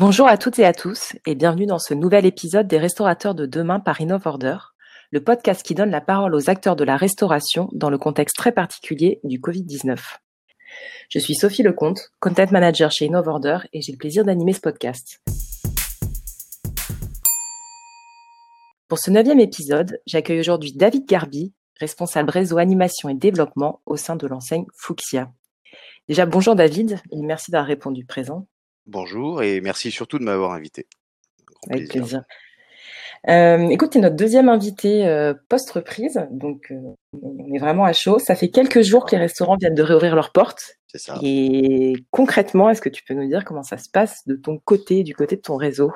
Bonjour à toutes et à tous et bienvenue dans ce nouvel épisode des Restaurateurs de demain par InnovOrder, le podcast qui donne la parole aux acteurs de la restauration dans le contexte très particulier du Covid-19. Je suis Sophie Lecomte, Content Manager chez InnovOrder et j'ai le plaisir d'animer ce podcast. Pour ce neuvième épisode, j'accueille aujourd'hui David Garbi, responsable réseau animation et développement au sein de l'enseigne Fuxia. Déjà, bonjour David et merci d'avoir répondu présent. Bonjour et merci surtout de m'avoir invité. Avec plaisir. Euh, écoute, tu es notre deuxième invité euh, post-reprise, donc euh, on est vraiment à chaud. Ça fait quelques jours que les restaurants viennent de réouvrir leurs portes. C'est ça. Et concrètement, est-ce que tu peux nous dire comment ça se passe de ton côté, du côté de ton réseau?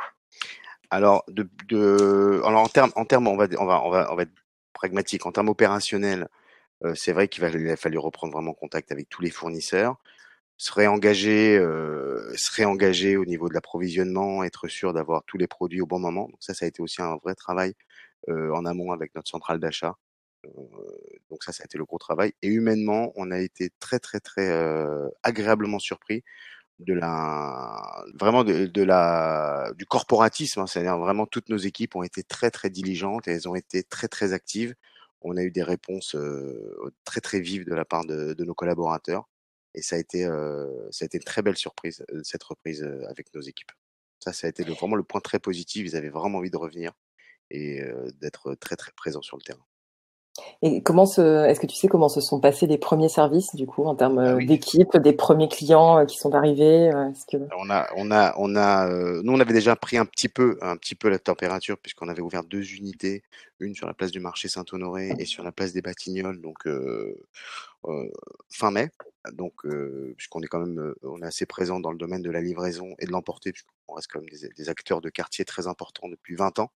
Alors, de, de, alors en termes, en termes, on va, on va, on va, on va être pragmatique. En termes opérationnels, c'est vrai qu'il a fallu reprendre vraiment contact avec tous les fournisseurs se réengager, euh, se réengager au niveau de l'approvisionnement, être sûr d'avoir tous les produits au bon moment. Donc ça, ça a été aussi un vrai travail euh, en amont avec notre centrale d'achat. Euh, donc ça, ça a été le gros travail. Et humainement, on a été très très très agréablement surpris de la vraiment de, la du corporatisme. Hein. C'est-à-dire vraiment toutes nos équipes ont été très très diligentes et elles ont été très très actives. On a eu des réponses très très vives de la part de nos collaborateurs. Et ça a été, ça a été une très belle surprise, cette reprise avec nos équipes. Ça, ça a été vraiment le point très positif. Ils avaient vraiment envie de revenir et d'être très, très présents sur le terrain. Et comment se, est-ce que tu sais comment se sont passés les premiers services du coup en termes ah d'équipe, des premiers clients qui sont arrivés que... On a, on a, on a, nous on avait déjà pris un petit peu, un petit peu la température puisqu'on avait ouvert deux unités, une sur la place du marché Saint-Honoré et sur la place des Batignolles, donc euh, fin mai. Donc puisqu'on est quand même on est assez présent dans le domaine de la livraison et de l'emporter puisqu'on reste quand même des, acteurs de quartier très importants depuis 20 ans.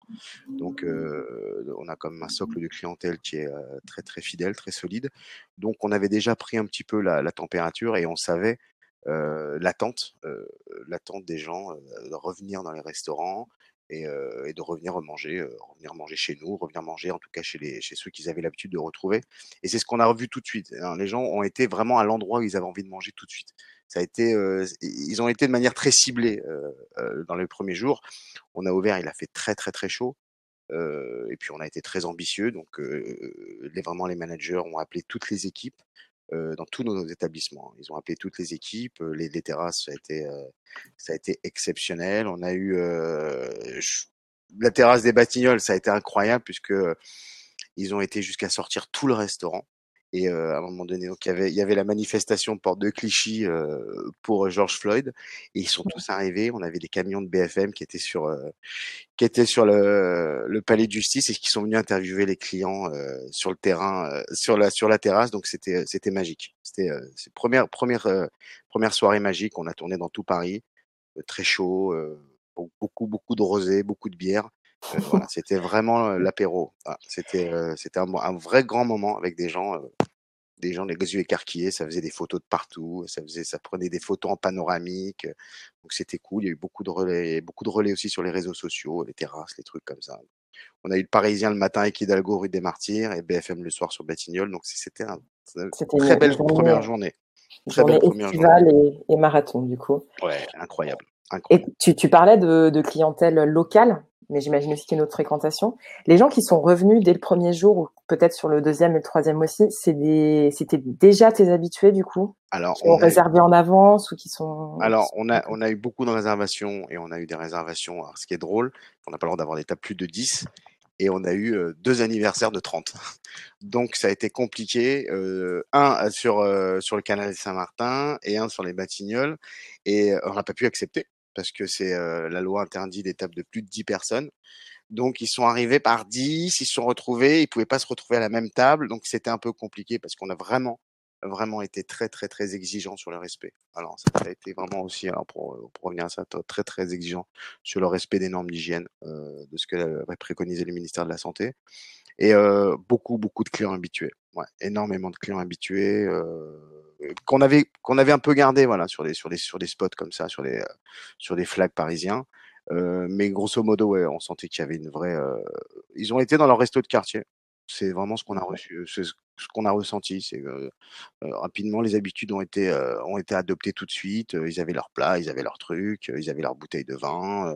Donc on a quand un socle de clientèle qui est très très fidèle très solide. Donc on avait déjà pris un petit peu la, température et on savait l'attente l'attente des gens de revenir dans les restaurants et, et, de revenir manger, revenir manger chez nous, revenir manger en tout cas chez, les, chez ceux qu'ils avaient l'habitude de retrouver. Et c'est ce qu'on a revu tout de suite. Hein. Les gens ont été vraiment à l'endroit où ils avaient envie de manger tout de suite. Ça a été, ils ont été de manière très ciblée dans les premiers jours. On a ouvert, il a fait très très très chaud. et puis on a été très ambitieux, donc les, vraiment les managers ont appelé toutes les équipes dans tous nos établissements. Ils ont appelé toutes les équipes, les, les terrasses, ça a été, ça a été exceptionnel. On a eu la terrasse des Batignolles, ça a été incroyable puisque ils ont été jusqu'à sortir tout le restaurant. Et euh, à un moment donné, donc il y avait, il y avait la manifestation porte de Clichy euh, pour George Floyd, et ils sont tous arrivés. On avait des camions de BFM qui étaient sur, euh, qui étaient sur le, le, palais de justice et qui sont venus interviewer les clients sur le terrain, sur la sur la terrasse. Donc c'était c'était magique. C'était première première première soirée magique. On a tourné dans tout Paris, très chaud, beaucoup beaucoup de rosé, beaucoup de bière. Euh, voilà, c'était vraiment l'apéro. C'était c'était un, un, vrai grand moment avec des gens, des gens les yeux écarquillés. Ça faisait des photos de partout. Ça faisait, ça prenait des photos en panoramique. Donc c'était cool. Il y a eu beaucoup de relais, beaucoup de relais aussi sur les réseaux sociaux, les terrasses, les trucs comme ça. On a eu le Parisien le matin avec Hidalgo rue des Martyrs et BFM le soir sur Batignolles. Donc c'était un, une très belle première journée. Très journée belle première journée. Et, et, marathon du coup. Ouais, incroyable. incroyable. Et tu, tu parlais de, de clientèle locale mais j'imagine aussi qu'il y a une autre fréquentation. Les gens qui sont revenus dès le premier jour, ou peut-être sur le deuxième et le troisième aussi, c'est des, c'était déjà tes habitués du coup? Alors, qui ont réservé en avance ou qui sont. Alors, on a, on a eu beaucoup de réservations et on a eu des réservations. Alors, ce qui est drôle, on n'a pas le droit d'avoir des tables plus de 10 et on a eu euh, deux anniversaires de 30. Donc ça a été compliqué, euh, un sur euh, sur le canal Saint-Martin et un sur les Batignolles et on n'a pas pu accepter parce que c'est la loi interdit des tables de plus de 10 personnes. Donc ils sont arrivés par 10, ils se sont retrouvés, ils pouvaient pas se retrouver à la même table, donc c'était un peu compliqué parce qu'on a vraiment vraiment été très très très exigeant sur le respect. Alors ça a été vraiment aussi, alors pour, pour revenir à ça, très très exigeant sur le respect des normes d'hygiène, euh, de ce que préconisé le ministère de la Santé, et euh, beaucoup beaucoup de clients habitués, ouais, énormément de clients habitués. Euh, qu'on avait qu'on avait un peu gardé voilà sur des sur des sur des spots comme ça sur des sur des flags parisiens euh, mais grosso modo ouais on sentait qu'il y avait une vraie euh, ils ont été dans leur resto de quartier c'est vraiment ce qu'on a reçu ce qu'on a ressenti. C'est rapidement les habitudes ont été ont été adoptées tout de suite. Ils avaient leur plat, ils avaient leur truc, ils avaient leur bouteille de vin.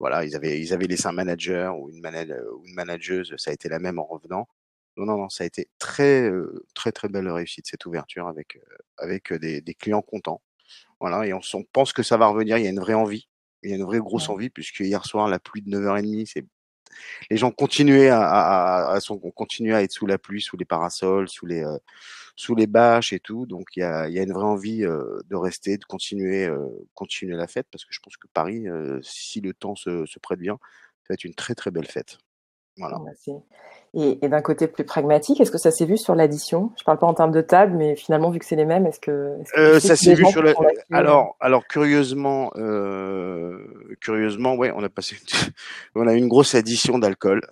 voilà, ils avaient ils avaient laissé un manager ou une, ou une manageuse. Ça a été la même en revenant. Non, non, non, ça a été très, très, très belle réussite cette ouverture avec avec des, des clients contents. Voilà, et on, on, pense que ça va revenir. Il y a une vraie envie. Il y a une vraie grosse envie puisque hier soir la pluie de 9h30, c'est les gens continuaient à, à, à, à être sous la pluie, sous les parasols, sous les euh, sous les bâches et tout. Donc il y a, y a une vraie envie euh, de rester, de continuer euh, continuer la fête parce que je pense que Paris, si le temps se, se prête bien, ça va être une très très belle fête. Voilà. Et, et d'un côté plus pragmatique, est-ce que ça s'est vu sur l'addition? Je parle pas en termes de table, mais finalement, vu que c'est les mêmes, est-ce que, est euh, ça s'est vu sur le. Alors, alors curieusement, euh, curieusement, ouais, on a passé, on a une grosse addition d'alcool.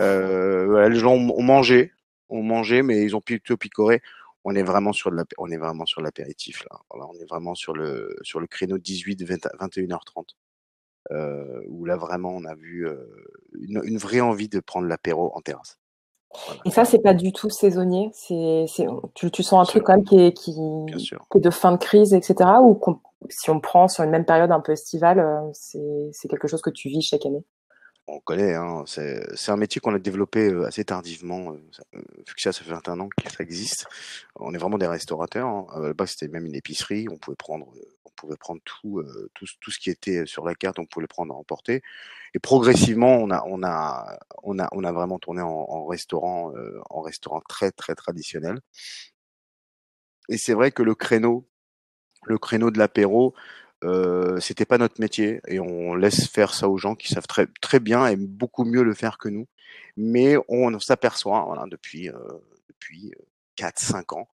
Euh, voilà, les gens ont mangé, ont mangé, mais ils ont plutôt picoré. On est vraiment sur de la, on est vraiment sur l'apéritif là. Voilà, on est vraiment sur le sur le créneau 18 21h30 euh, où là vraiment on a vu euh, une, une, vraie envie de prendre l'apéro en terrasse. Voilà. Et ça, c'est pas du tout saisonnier. C'est, tu, tu, sens un truc quand même qui est, qui, qui est de fin de crise, etc. Ou si on prend sur une même période un peu estivale, euh, c'est quelque chose que tu vis chaque année? On connaît, hein, c'est un métier qu'on a développé euh, assez tardivement. Euh, euh, vu que ça, ça fait 21 ans que ça existe. On est vraiment des restaurateurs. Hein. Là-bas, c'était même une épicerie. On pouvait prendre, on pouvait prendre tout, tout, tout, ce qui était sur la carte. On pouvait le prendre à emporter. Et progressivement, on a, on a, on a, on a vraiment tourné en, en restaurant, en restaurant très, très traditionnel. Et c'est vrai que le créneau, le créneau de l'apéro, euh, c'était pas notre métier et on laisse faire ça aux gens qui savent très très bien et beaucoup mieux le faire que nous. Mais on s'aperçoit voilà, depuis euh, depuis 4-5 ans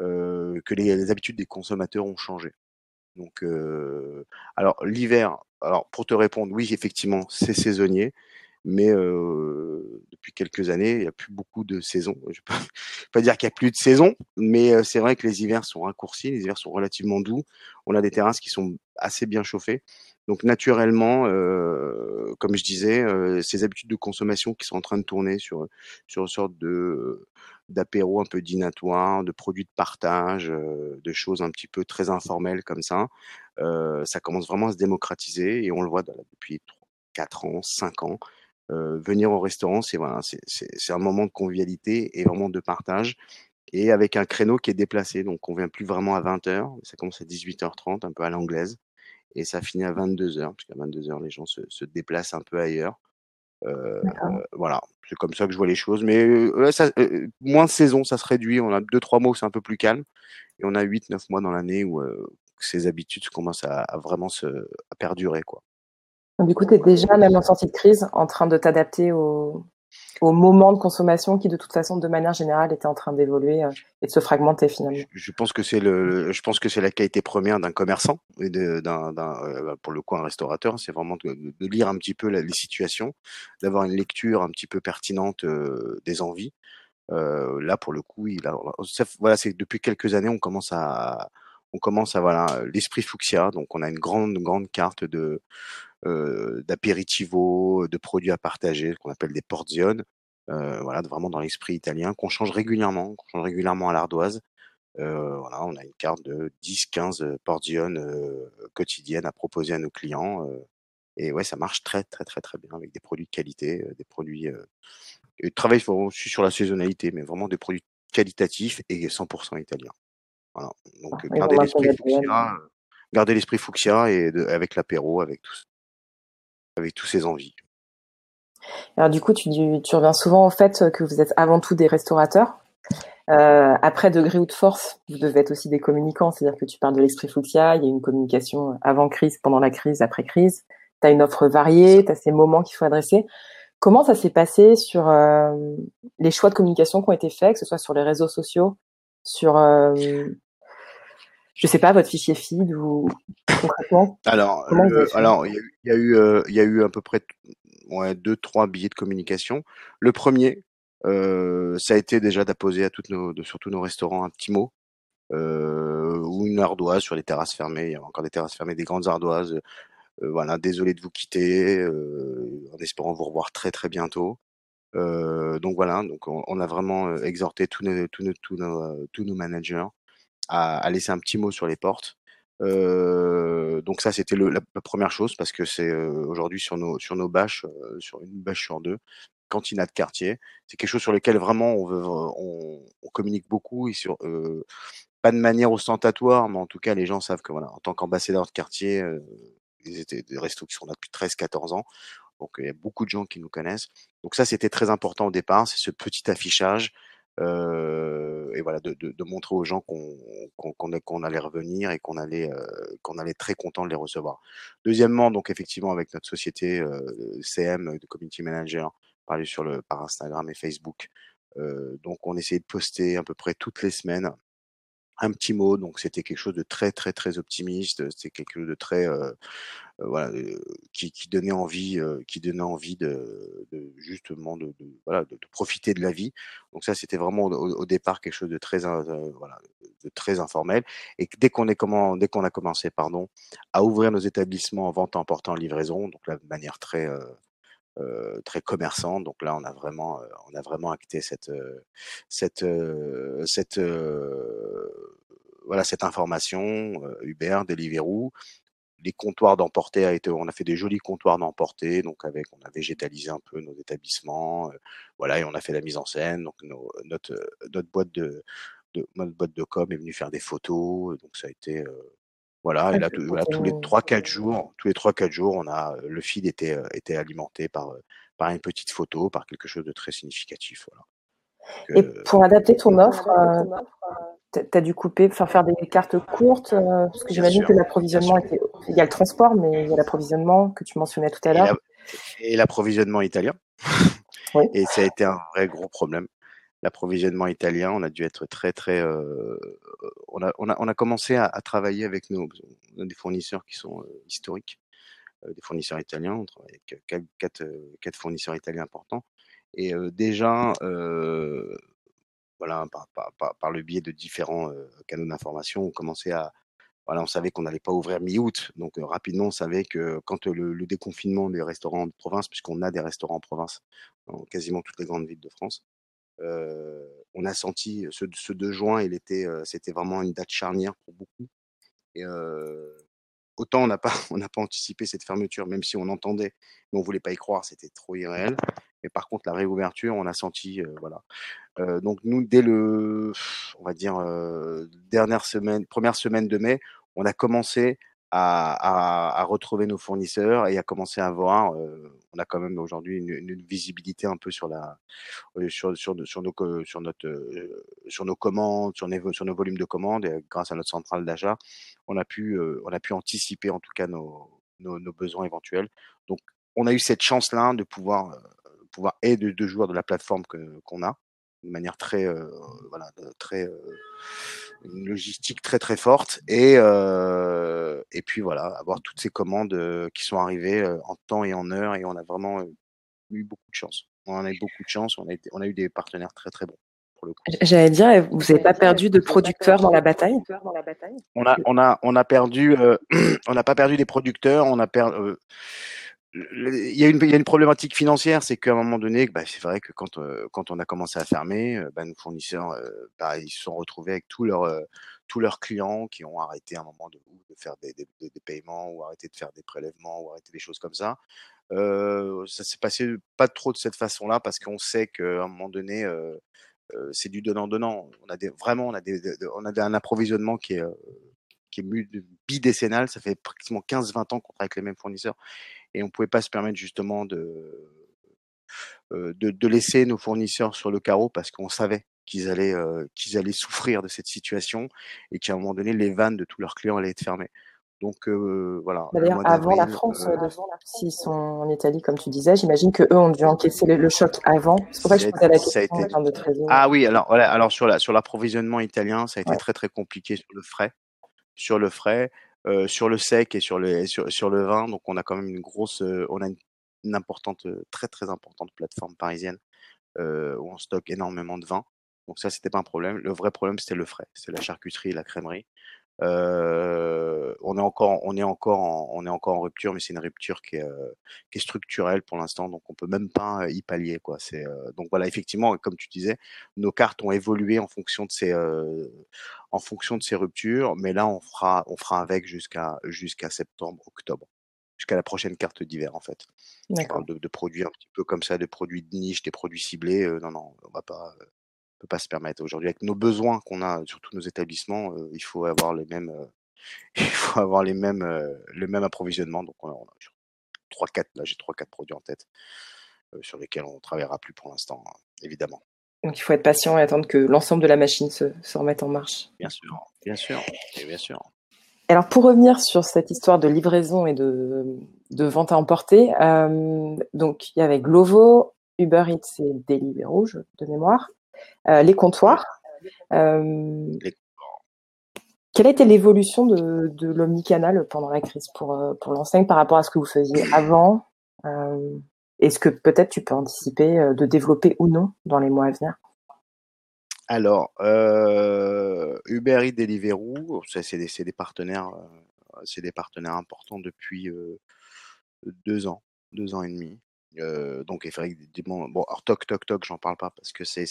euh, que les, les, habitudes des consommateurs ont changé. Donc, euh, alors l'hiver, alors pour te répondre, oui effectivement c'est saisonnier, mais euh, depuis quelques années, il n'y a plus beaucoup de saisons. Je ne vais pas dire qu'il n'y a plus de saison, mais c'est vrai que les hivers sont raccourcis, les hivers sont relativement doux. On a des terrasses qui sont assez bien chauffées. Donc naturellement, comme je disais, ces habitudes de consommation qui sont en train de tourner sur sur une sorte de d'apéro un peu dînatoire, de produits de partage, de choses un petit peu très informelles comme ça, ça commence vraiment à se démocratiser et on le voit depuis 3, 4 ans, 5 ans. Euh, venir au restaurant, c'est voilà, c'est un moment de convivialité et vraiment de partage. Et avec un créneau qui est déplacé, donc on vient plus vraiment à 20h, ça commence à 18h30, un peu à l'anglaise, et ça finit à 22h, parce qu'à 22h, les gens se, se, déplacent un peu ailleurs. Euh, voilà, c'est comme ça que je vois les choses. Mais euh, ça, euh, moins de saison, ça se réduit. On a deux trois mois où c'est un peu plus calme, et on a 8-9 mois dans l'année où euh, ces habitudes commencent à, à vraiment se à perdurer, quoi. Du coup, tu es déjà, même en sortie de crise, en train de t'adapter au, au moment de consommation qui, de toute façon, de manière générale, était en train d'évoluer euh, et de se fragmenter finalement. Je, pense que c'est le, je pense que c'est la qualité première d'un commerçant et d'un, euh, pour le coup, un restaurateur. C'est vraiment de, lire un petit peu les situations, d'avoir une lecture un petit peu pertinente euh, des envies. Là, pour le coup, il voilà, c'est depuis quelques années, on commence à, on commence à voilà l'esprit fuchsia. Donc, on a une grande, grande carte de euh, d'apéritivo, de produits à partager, qu'on appelle des porzioni, euh, voilà, vraiment dans l'esprit italien, qu'on change régulièrement, qu'on change régulièrement à l'ardoise. Euh, voilà, on a une carte de 10-15 porzioni euh, quotidiennes à proposer à nos clients. Euh, et ouais, ça marche très très très très bien avec des produits de qualité, euh, des produits. Euh, et travail aussi sur la saisonnalité, mais vraiment des produits qualitatifs et 100% italiens. Voilà. Donc ah, garder l'esprit fuchsia, garder l'esprit fuchsia et de, avec l'apéro, avec tout, avec tous ses envies. Alors du coup, tu, reviens souvent au fait que vous êtes avant tout des restaurateurs. Euh, après degré ou de force, vous devez être aussi des communicants, c'est-à-dire que tu parles de l'esprit fuchsia, il y a une communication avant crise, pendant la crise, après crise. Tu as une offre variée, tu as ces moments qu'il faut adresser. Comment ça s'est passé sur euh, les choix de communication qui ont été faits, que ce soit sur les réseaux sociaux, sur euh, je sais pas, votre fichier feed ou concrètement Alors, euh, alors il y, a eu, euh, il y a eu à peu près ouais, deux, trois billets de communication. Le premier, euh, ça a été déjà d'apposer à toutes nos, de, surtout nos restaurants un petit mot euh, ou une ardoise sur les terrasses fermées. Il y a encore des terrasses fermées, des grandes ardoises. Euh, voilà, désolé de vous quitter, en espérant vous revoir très très bientôt. donc voilà, donc on, a vraiment exhorté tous nos, tous nos, tous nos, tous nos managers à, à, laisser un petit mot sur les portes. donc ça, c'était la, première chose parce que c'est aujourd'hui sur nos sur nos bâches, sur une bâche sur deux, cantina de quartier, c'est quelque chose sur lequel vraiment on veut, on, on communique beaucoup et sur pas de manière ostentatoire, mais en tout cas, les gens savent que voilà, en tant qu'ambassadeur de quartier, euh, ils étaient des restos qui sont là depuis 13-14 ans. Donc il y a beaucoup de gens qui nous connaissent. Donc ça, c'était très important au départ, c'est ce petit affichage. Euh, et voilà, de, de, de, montrer aux gens qu'on allait revenir et qu'on allait euh, qu'on allait très content de les recevoir. Deuxièmement, donc effectivement avec notre société euh, CM de community manager, parler sur le par Instagram et Facebook. Euh, donc on essayait de poster à peu près toutes les semaines un petit mot. Donc c'était quelque chose de très très très optimiste. C'était quelque chose de très euh, euh, voilà qui, qui, donnait envie, euh, qui donnait envie de, de justement de, de voilà de, profiter de la vie. Donc ça c'était vraiment au, départ quelque chose de très voilà de très informel. Et dès qu'on est comment dès qu'on a commencé pardon à ouvrir nos établissements en vente, en portant en livraison, donc là de manière très euh, très commerçant. Donc là, on a vraiment, euh, on a vraiment acté cette, euh, cette, cette, voilà, cette information. Uber, Deliveroo, les comptoirs d'emporter a été, on a fait des jolis comptoirs d'emporter, donc avec, on a végétalisé un peu nos établissements, voilà, et on a fait la mise en scène. Donc notre, notre boîte de, notre boîte de com est venue faire des photos, donc ça a été voilà, et là, voilà, tous les 3-4 jours, tous les 3-4 jours, on a le feed était, était alimenté par, par une petite photo, par quelque chose de très significatif. Voilà. et pour adapter ton offre, tu as dû couper, enfin faire des cartes courtes, parce que j'imagine que l'approvisionnement était. Il y a le transport, mais il y a l'approvisionnement que tu mentionnais tout à l'heure. Et l'approvisionnement italien. Oui. Et ça a été un vrai gros problème l'approvisionnement italien. On a dû être très très. Euh, on, a, on, a, on a commencé à, travailler avec nos des fournisseurs qui sont euh, historiques, euh, des fournisseurs italiens. On travaille avec quatre, quatre, fournisseurs italiens importants. Et déjà, voilà, par, le biais de différents canaux d'information, on commençait à voilà, on savait qu'on n'allait pas ouvrir mi-août, donc rapidement on savait que quand le, le, déconfinement des restaurants de province, puisqu'on a des restaurants en province dans quasiment toutes les grandes villes de France, on a senti ce, ce 2 juin, il était, euh, c'était vraiment une date charnière pour beaucoup. Et euh, autant on n'a pas, on n'a pas anticipé cette fermeture, même si on entendait, mais on voulait pas y croire, c'était trop irréel. Mais par contre, la réouverture, on a senti, voilà. donc nous, dès le, on va dire dernière semaine, première semaine de mai, on a commencé à, à, à, retrouver nos fournisseurs et à commencer à voir. Euh, on a quand même aujourd'hui une, une, visibilité un peu sur la euh, sur sur, sur nos sur notre euh, sur nos commandes, sur nos volumes de commandes. Et grâce à notre centrale d'achat, on a pu on a pu anticiper en tout cas nos, nos, nos besoins éventuels. Donc on a eu cette chance là de pouvoir pouvoir aider de joueurs de la plateforme que qu'on a de manière très voilà très une logistique très très forte et euh, et puis voilà avoir toutes ces commandes euh, qui sont arrivées euh, en temps et en heure et on a vraiment eu beaucoup de chance. On a eu beaucoup de chance on a été, on a eu des partenaires très très bons J'allais dire, vous n'avez pas perdu de producteurs dans la bataille? On a, on a, on a perdu, on n'a pas perdu des producteurs, on a perdu il y, a une, problématique financière, c'est qu'à un moment donné, bah, c'est vrai que quand, euh, quand on a commencé à fermer, euh, bah, nos fournisseurs, euh, bah, ils se sont retrouvés avec tous leurs, clients qui ont arrêté à un moment de, faire des, paiements ou arrêté de faire des prélèvements ou arrêté des choses comme ça. ça s'est passé pas trop de cette façon-là parce qu'on sait qu'à un moment donné, c'est du donnant-donnant. On a vraiment, on a un approvisionnement qui est, qui est bidécennal. Ça fait pratiquement 15-20 ans qu'on travaille avec les mêmes fournisseurs et on pouvait pas se permettre justement de, euh, de, de laisser nos fournisseurs sur le carreau parce qu'on savait qu'ils allaient euh, qu'ils allaient souffrir de cette situation et qu'à un moment donné les vannes de tous leurs clients allaient être fermées. Donc euh, voilà. D'ailleurs, avant la France, euh, s'ils sont en Italie, comme tu disais, j'imagine que eux ont dû encaisser le, choc avant. C'est pour ça que je posais la question été... de trésor. Ah oui, alors voilà, alors sur la sur l'approvisionnement italien, ça a été très très compliqué sur le frais, sur le frais. Euh, sur le sec et sur le sur, le vin. Donc on a quand même une grosse, euh, on a une, importante, euh, très très importante plateforme parisienne où on stocke énormément de vin. Donc ça c'était pas un problème. Le vrai problème c'était le frais, c'est la charcuterie, la crèmerie. Euh, on est encore, on est encore, en, on est encore en rupture, mais c'est une rupture qui est, euh, qui est structurelle pour l'instant, donc on peut même pas y pallier quoi. C'est donc voilà, effectivement, comme tu disais, nos cartes ont évolué en fonction de ces, en fonction de ces ruptures, mais là on fera, on fera avec jusqu'à jusqu'à septembre, octobre jusqu'à la prochaine carte d'hiver en fait. De, de, produits un petit peu comme ça, de produits de niche, des produits ciblés. non, non, on va pas, peut pas se permettre aujourd'hui avec nos besoins qu'on a sur tous nos établissements. il faut avoir les mêmes, il faut avoir les mêmes, le même approvisionnement. Donc on a, trois, quatre, là j'ai trois, quatre produits en tête sur lesquels on ne travaillera plus pour l'instant, hein, évidemment. Donc il faut être patient et attendre que l'ensemble de la machine se, se remette en marche. Bien sûr, bien sûr, bien sûr. Alors pour revenir sur cette histoire de livraison et de, de vente à emporter, euh, donc il y avait Glovo, Uber Eats et Deliveroo de mémoire, euh, les comptoirs. Euh, quelle a été l'évolution de, de l'omnicanal pendant la crise pour, euh, pour l'enseigne par rapport à ce que vous faisiez avant? Euh, Est-ce que peut-être tu peux anticiper euh, de développer ou non dans les mois à venir? Alors, euh, Uber Eats, Deliveroo, c'est des, des, partenaires, euh, c'est des partenaires importants depuis euh, deux ans, deux ans et demi. Euh, donc effectivement, bon, alors toc toc toc, j'en parle pas parce que c'est,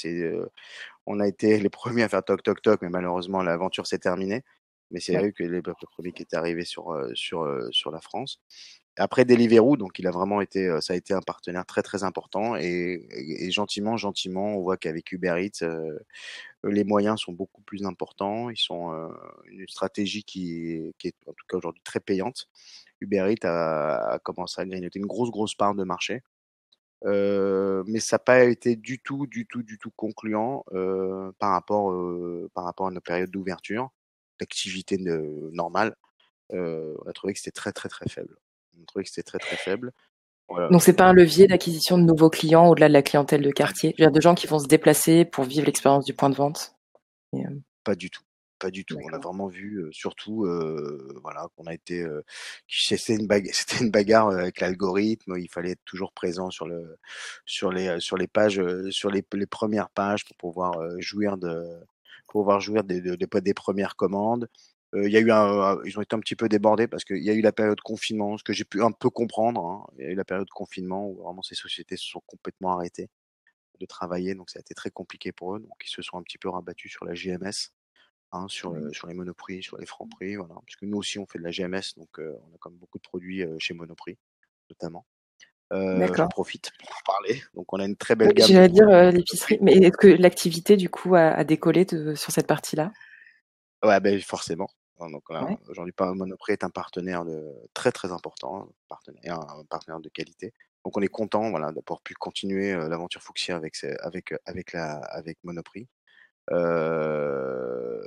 on a été les premiers à faire toc toc toc, mais malheureusement l'aventure s'est terminée. Mais c'est eux que les, premiers qui étaient arrivés sur sur sur la France. Après Deliveroo, donc il a vraiment été, ça a été un partenaire très très important et, et, gentiment, gentiment, on voit qu'avec Uber Eats, euh, les moyens sont beaucoup plus importants. Ils sont une stratégie qui, qui, est en tout cas aujourd'hui très payante. Uber Eats a, a, commencé à grignoter une grosse grosse part de marché, euh, mais ça n'a pas été du tout, du tout, du tout concluant par rapport par rapport à nos périodes d'ouverture, d'activité normale. on a trouvé que c'était très très très faible on trouvait que c'était très très faible. Donc c'est pas un levier d'acquisition de nouveaux clients au-delà de la clientèle de quartier? Il y a de gens qui vont se déplacer pour vivre l'expérience du point de vente? Euh, pas du tout. Pas du tout. On a vraiment vu, euh, surtout, euh, voilà, qu'on a été, euh, c'était une bagarre, c'était une bagarre avec l'algorithme. Il fallait être toujours présent sur le, sur les, sur les pages, sur les, les premières pages pour pouvoir jouir de, pour pouvoir jouir des, des, des premières commandes. Il y a eu un, ils ont été un petit peu débordés parce qu'il y a eu la période de confinement, ce que j'ai pu un peu comprendre. Hein. Il y a eu la période de confinement où vraiment ces sociétés se sont complètement arrêtées de travailler, donc ça a été très compliqué pour eux. Donc ils se sont un petit peu rabattus sur la GMS, hein, sur, sur les Monoprix, sur les Franprix, voilà. Parce que nous aussi on fait de la GMS, donc euh, on a quand même beaucoup de produits euh, chez Monoprix, notamment. Euh, J'en profite pour parler. Donc on a une très belle gamme. J'allais dire l'épicerie, mais est-ce que l'activité du coup a, a décollé de, sur cette partie-là? Ouais, ben forcément. Donc aujourd'hui, Monoprix est un partenaire de, très très important, un partenaire, un partenaire de qualité. Donc on est content, voilà, d'avoir pu continuer l'aventure Fuchsia avec avec avec la avec Monoprix. Euh,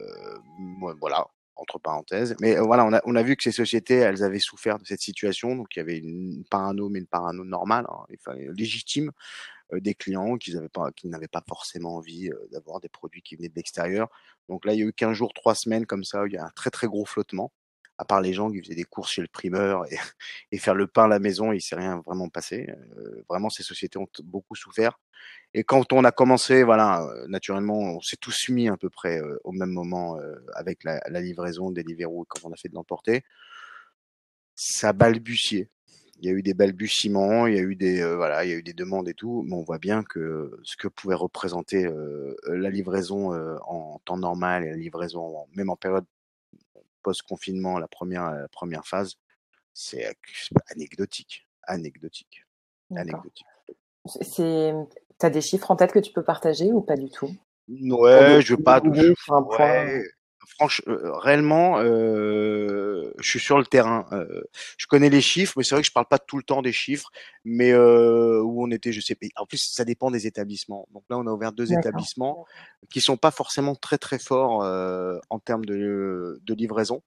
voilà, entre parenthèses. Mais voilà, on a, on a vu que ces sociétés, elles avaient souffert de cette situation. Donc il y avait une parano, mais une parano normale, hein, légitime, euh, des clients qui n'avaient pas, qui pas forcément envie euh, d'avoir des produits qui venaient de l'extérieur. Donc là, il y a eu 15 jours, 3 semaines comme ça, où il y a un très très gros flottement. À part les gens qui faisaient des courses chez le primeur et, faire le pain à la maison, il s'est rien vraiment passé. Euh, vraiment, ces sociétés ont beaucoup souffert. Et quand on a commencé, voilà, naturellement, on s'est tous mis à peu près au même moment avec la, livraison des Deliveroo quand on a fait de l'emporter. Ça balbutiait il y a eu des balbutiements, il y a eu des euh, voilà, il y a eu des demandes et tout, mais on voit bien que ce que pouvait représenter euh, la livraison euh, en temps normal et la livraison même en période post-confinement, la première la première phase, c'est anecdotique, anecdotique, anecdotique. C'est, t'as des chiffres en tête que tu peux partager ou pas du tout? Ouais, je veux pas. Ouais, franchement, euh, réellement, euh, je suis sur le terrain. Euh, je connais les chiffres, mais c'est vrai que je parle pas tout le temps des chiffres. Mais où on était, je sais pas. En plus, ça dépend des établissements. Donc là, on a ouvert deux établissements qui sont pas forcément très très forts en termes de, de livraison,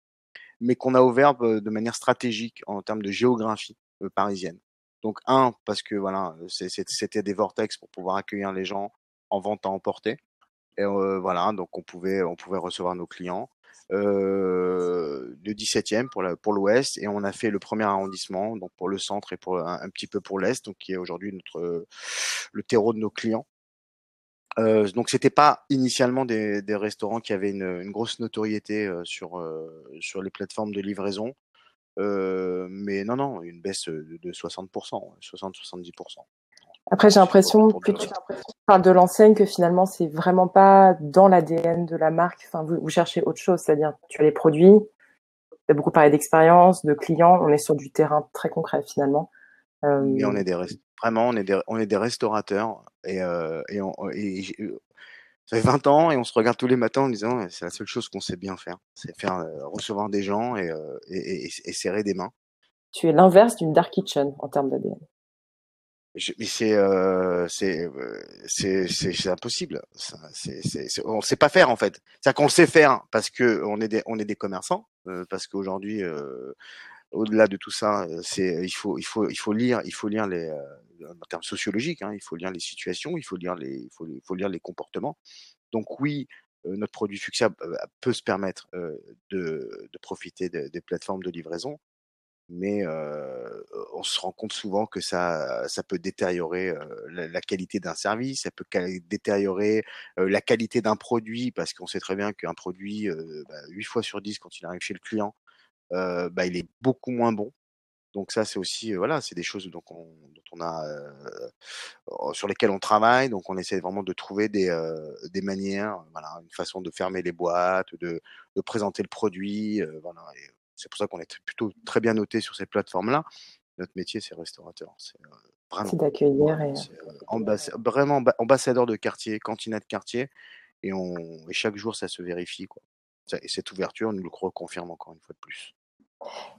mais qu'on a ouvert de manière stratégique en termes de géographie parisienne. Donc un, parce que voilà, c'était des vortex pour pouvoir accueillir les gens en vente à emporter. Et voilà, donc on pouvait, on pouvait recevoir nos clients. Euh, le 17e pour la, pour l'Ouest et on a fait le premier arrondissement donc pour le centre et pour un, petit peu pour l'Est donc qui est aujourd'hui notre le terreau de nos clients Euh, donc c'était pas initialement des, des, restaurants qui avaient une, une grosse notoriété euh, sur euh, sur les plateformes de livraison, euh, mais non non une baisse de 60%, 60-70%. Après j'ai l'impression que tu parles de l'enseigne que finalement c'est vraiment pas dans l'ADN de la marque. Enfin vous, vous cherchez autre chose, c'est-à-dire tu as les produits, tu as beaucoup parlé d'expérience, de clients, on est sur du terrain très concret finalement. Euh... Et on est des vraiment on est des, on est des restaurateurs et, euh, et, on, et, ça fait 20 ans et on se regarde tous les matins en disant c'est la seule chose qu'on sait bien faire, c'est faire euh, recevoir des gens et, euh, et, et, serrer des mains. Tu es l'inverse d'une dark kitchen en termes d'ADN. Mais c'est euh, c'est c'est c'est impossible. C'est c'est on sait pas faire en fait. C'est qu'on le sait faire parce que on est des on est des commerçants euh, parce qu'aujourd'hui euh, au-delà de tout ça, c'est il faut il faut il faut lire il faut lire les en termes sociologiques, hein, il faut lire les situations, il faut lire les il faut il faut lire les comportements. Donc oui, notre produit Fuxia peut se permettre de, de profiter de, des plateformes de livraison, mais euh, on se rend compte souvent que ça, ça peut détériorer euh, la, la, qualité d'un service, ça peut détériorer euh, la qualité d'un produit, parce qu'on sait très bien qu'un produit, bah, 8 fois sur 10, quand il arrive chez le client, bah, il est beaucoup moins bon. Donc ça, c'est aussi, voilà, c'est des choses donc on, dont on a, sur lesquelles on travaille. Donc on essaie vraiment de trouver des, des manières, voilà, une façon de fermer les boîtes, de, de présenter le produit, voilà. C'est pour ça qu'on est plutôt très bien noté sur ces plateformes-là. Notre métier, c'est restaurateur. C'est euh, vraiment. d'accueillir. Et... Euh, vraiment ambassadeur de quartier, cantina de quartier. Et, on, et chaque jour, ça se vérifie. Quoi. Et cette ouverture nous le confirme encore une fois de plus.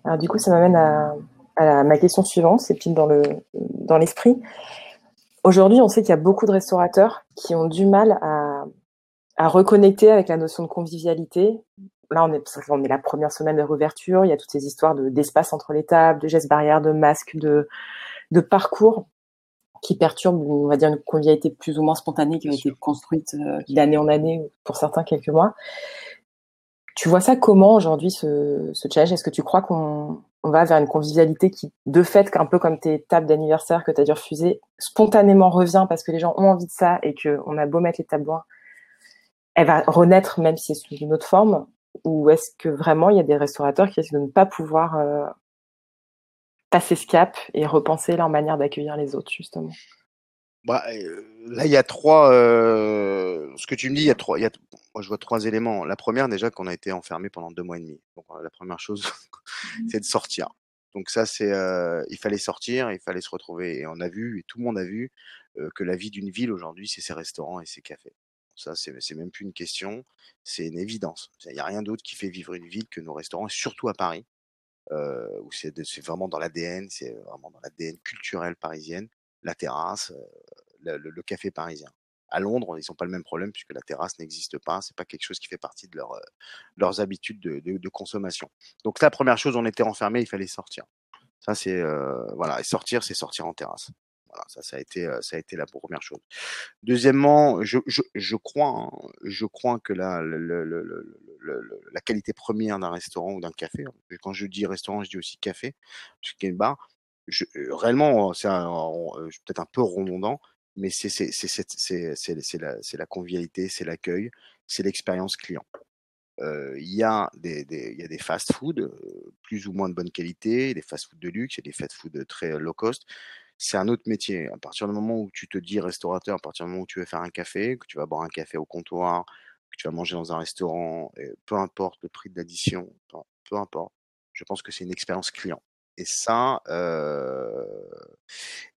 Alors, du coup, ça m'amène à, à, ma question suivante. C'est pile dans, le, dans l'esprit. Aujourd'hui, on sait qu'il y a beaucoup de restaurateurs qui ont du mal à, à reconnecter avec la notion de convivialité, là, on est, on est la première semaine de réouverture. Il y a toutes ces histoires de, d'espace entre les tables, de gestes barrières, de masques, de, de parcours qui perturbent, on va dire, une convivialité plus ou moins spontanée qui a été construite euh, d'année en année, pour certains quelques mois. Tu vois ça comment aujourd'hui ce, ce challenge? Est-ce que tu crois qu'on on va vers une convivialité qui, de fait, un peu comme tes tables d'anniversaire que tu as dû refuser, spontanément revient parce que les gens ont envie de ça et qu'on a beau mettre les tables loin, elle va renaître même si c'est sous une autre forme? Ou est-ce que vraiment il y a des restaurateurs qui risquent de ne pas pouvoir euh, passer ce cap et repenser leur manière d'accueillir les autres, justement? Bah, euh, Là, il y a trois. Euh, ce que tu me dis, il y a trois. Il y a, moi, je vois trois éléments. La première, déjà, qu'on a été enfermé pendant deux mois et demi. Donc, la première chose, c'est de sortir. Donc ça, c'est, euh, il fallait sortir, il fallait se retrouver. Et on a vu, et tout le monde a vu, euh, que la vie d'une ville aujourd'hui, c'est ses restaurants et ses cafés. Ça, c'est même plus une question, c'est une évidence. Il n'y a rien d'autre qui fait vivre une ville que nos restaurants, surtout à Paris, euh, où c'est vraiment dans l'ADN, c'est vraiment dans l'ADN culturel parisienne, la terrasse, euh, le, café parisien. À Londres, ils n'ont pas le même problème puisque la terrasse n'existe pas. C'est pas quelque chose qui fait partie de euh, leurs habitudes de, consommation. Donc la première chose, on était enfermé, il fallait sortir. Ça c'est voilà, et sortir, c'est sortir en terrasse. Ça, a été, la première chose. Deuxièmement, je, hein, crois que la, qualité première d'un restaurant ou d'un café, hein, quand je dis restaurant, je dis aussi café, parce qu'il y a une barre. Réellement, c'est peut-être un peu redondant, mais c'est la convivialité, c'est l'accueil, c'est l'expérience client. Il y a des, des il y a des fast-food plus ou moins de bonne qualité, des fast-food de luxe, il y a des fast-food très low cost c'est un autre métier. À partir du moment où tu te dis restaurateur, à partir du moment où tu veux faire un café, que tu vas boire un café au comptoir, que tu vas manger dans un restaurant, peu importe le prix de l'addition, peu, importe, je pense que c'est une expérience client. Et ça, euh,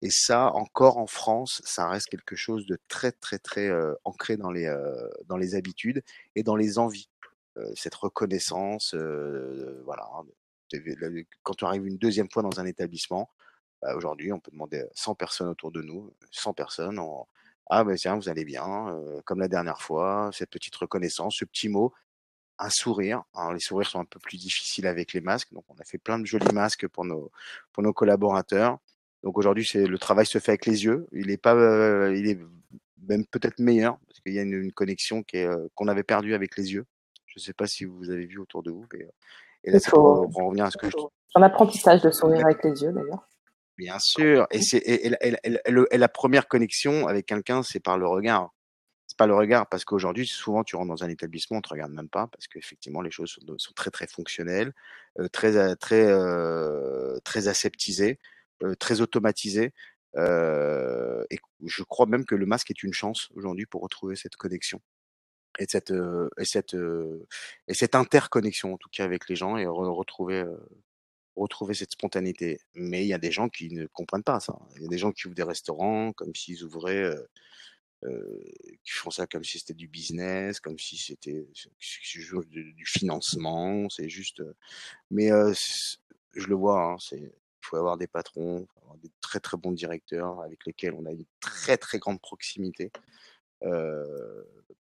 et ça, encore en France, ça reste quelque chose de très, très, très euh, ancré dans les, euh, dans les habitudes et dans les envies. Euh, cette reconnaissance, euh, voilà. Hein, quand tu arrives une deuxième fois dans un établissement, bah, aujourd'hui, on peut demander 100 personnes autour de nous, 100 personnes, en, ah ben tiens, vous allez bien, euh, comme la dernière fois, cette petite reconnaissance, ce petit mot, un sourire. Alors, les sourires sont un peu plus difficiles avec les masques, donc on a fait plein de jolis masques pour nos pour nos collaborateurs. Donc aujourd'hui, c'est le travail se fait avec les yeux. Il est pas, euh, il est même peut-être meilleur parce qu'il y a une, une connexion qui est euh, qu'on avait perdue avec les yeux. Je ne sais pas si vous avez vu autour de vous. Mais, et là, c'est pour, pour, revenir à ce que je. Un apprentissage de sourire avec les yeux, d'ailleurs. Bien sûr. Et, c'est, et, la première connexion avec quelqu'un, c'est par le regard. C'est pas le regard parce qu'aujourd'hui, souvent, tu rentres dans un établissement, on te regarde même pas parce qu'effectivement, les choses sont, très très fonctionnelles, euh, très très euh, très aseptisées, euh, très automatisées. Euh, et je crois même que le masque est une chance aujourd'hui pour retrouver cette connexion et cette et cette et cette interconnexion en tout cas avec les gens et retrouver retrouver cette spontanéité. Mais il y a des gens qui ne comprennent pas ça. Il y a des gens qui ouvrent des restaurants comme s'ils ouvraient, euh, euh, qui font ça comme si c'était du business, comme si c'était du financement. C'est juste. Mais euh, je le vois. Hein, il faut avoir des patrons, des très très bons directeurs avec lesquels on a une très très grande proximité.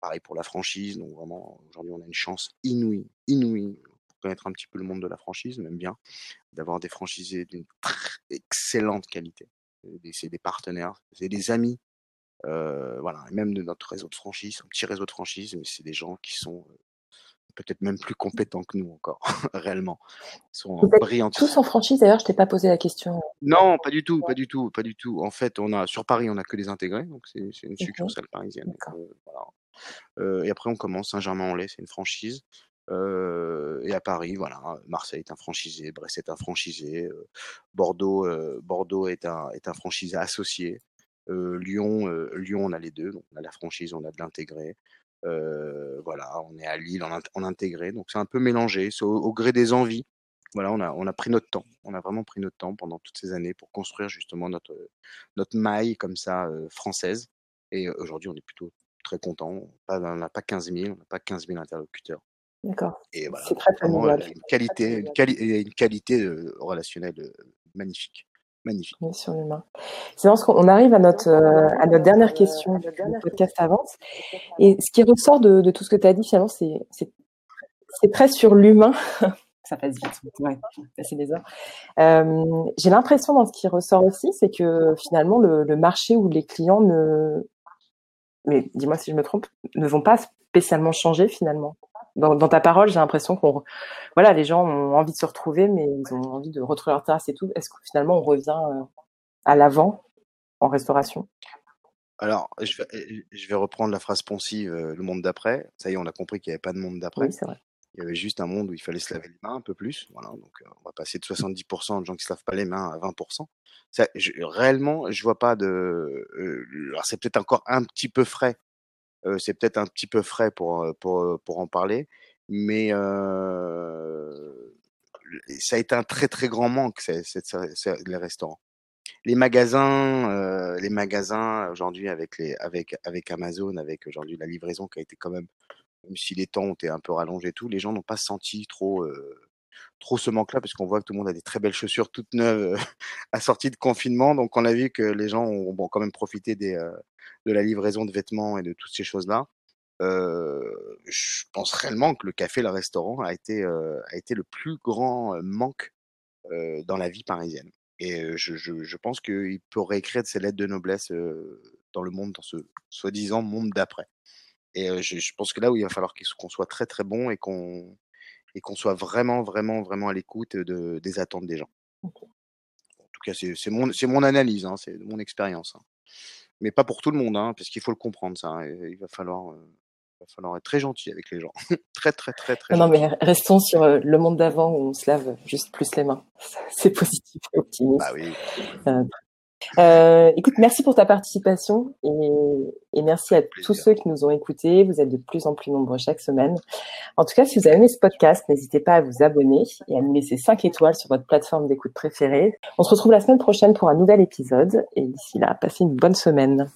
Pareil pour la franchise. Donc vraiment, aujourd'hui, on a une chance inouïe, inouïe connaître un petit peu le monde de la franchise, même bien, d'avoir des franchisés d'une excellente qualité. C'est des partenaires, c'est des amis. Euh, voilà, et même de notre réseau de franchise, un petit réseau de franchise, mais c'est des gens qui sont peut-être même plus compétents que nous encore, réellement. Ils sont brillants. Tous en franchise, d'ailleurs, je t'ai pas posé la question. Non, pas du tout, pas du tout, pas du tout. En fait, on a sur Paris, on a que des intégrés, donc c'est une succursale parisienne. Euh, voilà. euh, et après, on commence Saint-Germain-en-Laye, c'est une franchise. Euh, et à Paris, voilà, Marseille est un franchisé, Brest est un franchisé, euh, Bordeaux, euh, Bordeaux est un est un franchisé associé. Lyon, Lyon, on a les deux, on a la franchise, on a de l'intégré. Voilà, on est à Lille en, intégré, donc c'est un peu mélangé, c'est au, gré des envies. Voilà, on a, on a pris notre temps, on a vraiment pris notre temps pendant toutes ces années pour construire justement notre, notre maille comme ça française. Et aujourd'hui, on est plutôt très content. On n'a pas 15 000, on n'a pas 15 000 interlocuteurs. D'accord. Et voilà, c'est très familial. Une qualité, une, une qualité euh, relationnelle magnifique magnifique. sur l'humain. C'est qu'on arrive à notre, euh, à notre dernière question du podcast avance. Et ce qui ressort de, de tout ce que tu as dit, finalement, c'est, très sur l'humain. Ça passe vite, ouais, passer des heures. Euh, j'ai l'impression dans ce qui ressort aussi, c'est que finalement, le, le marché ou les clients ne, mais dis-moi si je me trompe, ne vont pas spécialement changer finalement dans, ta parole, j'ai l'impression qu'on, voilà, les gens ont envie de se retrouver, mais ils ont envie de retrouver leur terrasse et tout. Est-ce que finalement on revient euh, à l'avant en restauration? Alors, je vais, je vais, reprendre la phrase ponsive, euh, le monde d'après. Ça y est, on a compris qu'il n'y avait pas de monde d'après. Oui, c'est vrai. Il y avait juste un monde où il fallait se laver les mains un peu plus. Voilà, donc euh, on va passer de 70% de gens qui se lavent pas les mains à 20%. Ça, je, réellement, je vois pas de. alors c'est peut-être encore un petit peu frais c'est peut-être un petit peu frais pour, pour, pour en parler, mais ça a été un très très grand manque, c'est, les restaurants. Les magasins, les magasins aujourd'hui avec les avec avec Amazon, avec aujourd'hui la livraison qui a été quand même, même si les temps ont été un peu rallongés, et tout, les gens n'ont pas senti trop trop ce manque-là, parce qu'on voit que tout le monde a des très belles chaussures toutes neuves euh, à sortie de confinement. Donc, on a vu que les gens ont bon, quand même profité des, euh, de la livraison de vêtements et de toutes ces choses-là. Euh, je pense réellement que le café, le restaurant a été, euh, a été le plus grand manque euh, dans la vie parisienne. Et je, je, je pense qu'il peut réécrire de ses lettres de noblesse dans le monde, dans ce soi-disant monde d'après. Et je, je, pense que là où il va falloir qu'on soit très très bon et qu'on et qu'on soit vraiment, vraiment, vraiment à l'écoute de, des attentes des gens. En tout cas, c'est mon, mon analyse, hein, c'est mon expérience. Hein. Mais pas pour tout le monde, hein, parce qu'il faut le comprendre, ça. Il va falloir, euh, va falloir être très gentil avec les gens. très, très, très, très Non, mais restons sur le monde d'avant où on se lave juste plus les mains. C'est positif et optimiste. Bah oui. Euh, euh, écoute, merci pour ta participation et, et merci à tous ceux qui nous ont écoutés. Vous êtes de plus en plus nombreux chaque semaine. En tout cas, si vous avez aimé ce podcast, n'hésitez pas à vous abonner et à nous laisser 5 étoiles sur votre plateforme d'écoute préférée. On se retrouve la semaine prochaine pour un nouvel épisode et d'ici là, passez une bonne semaine.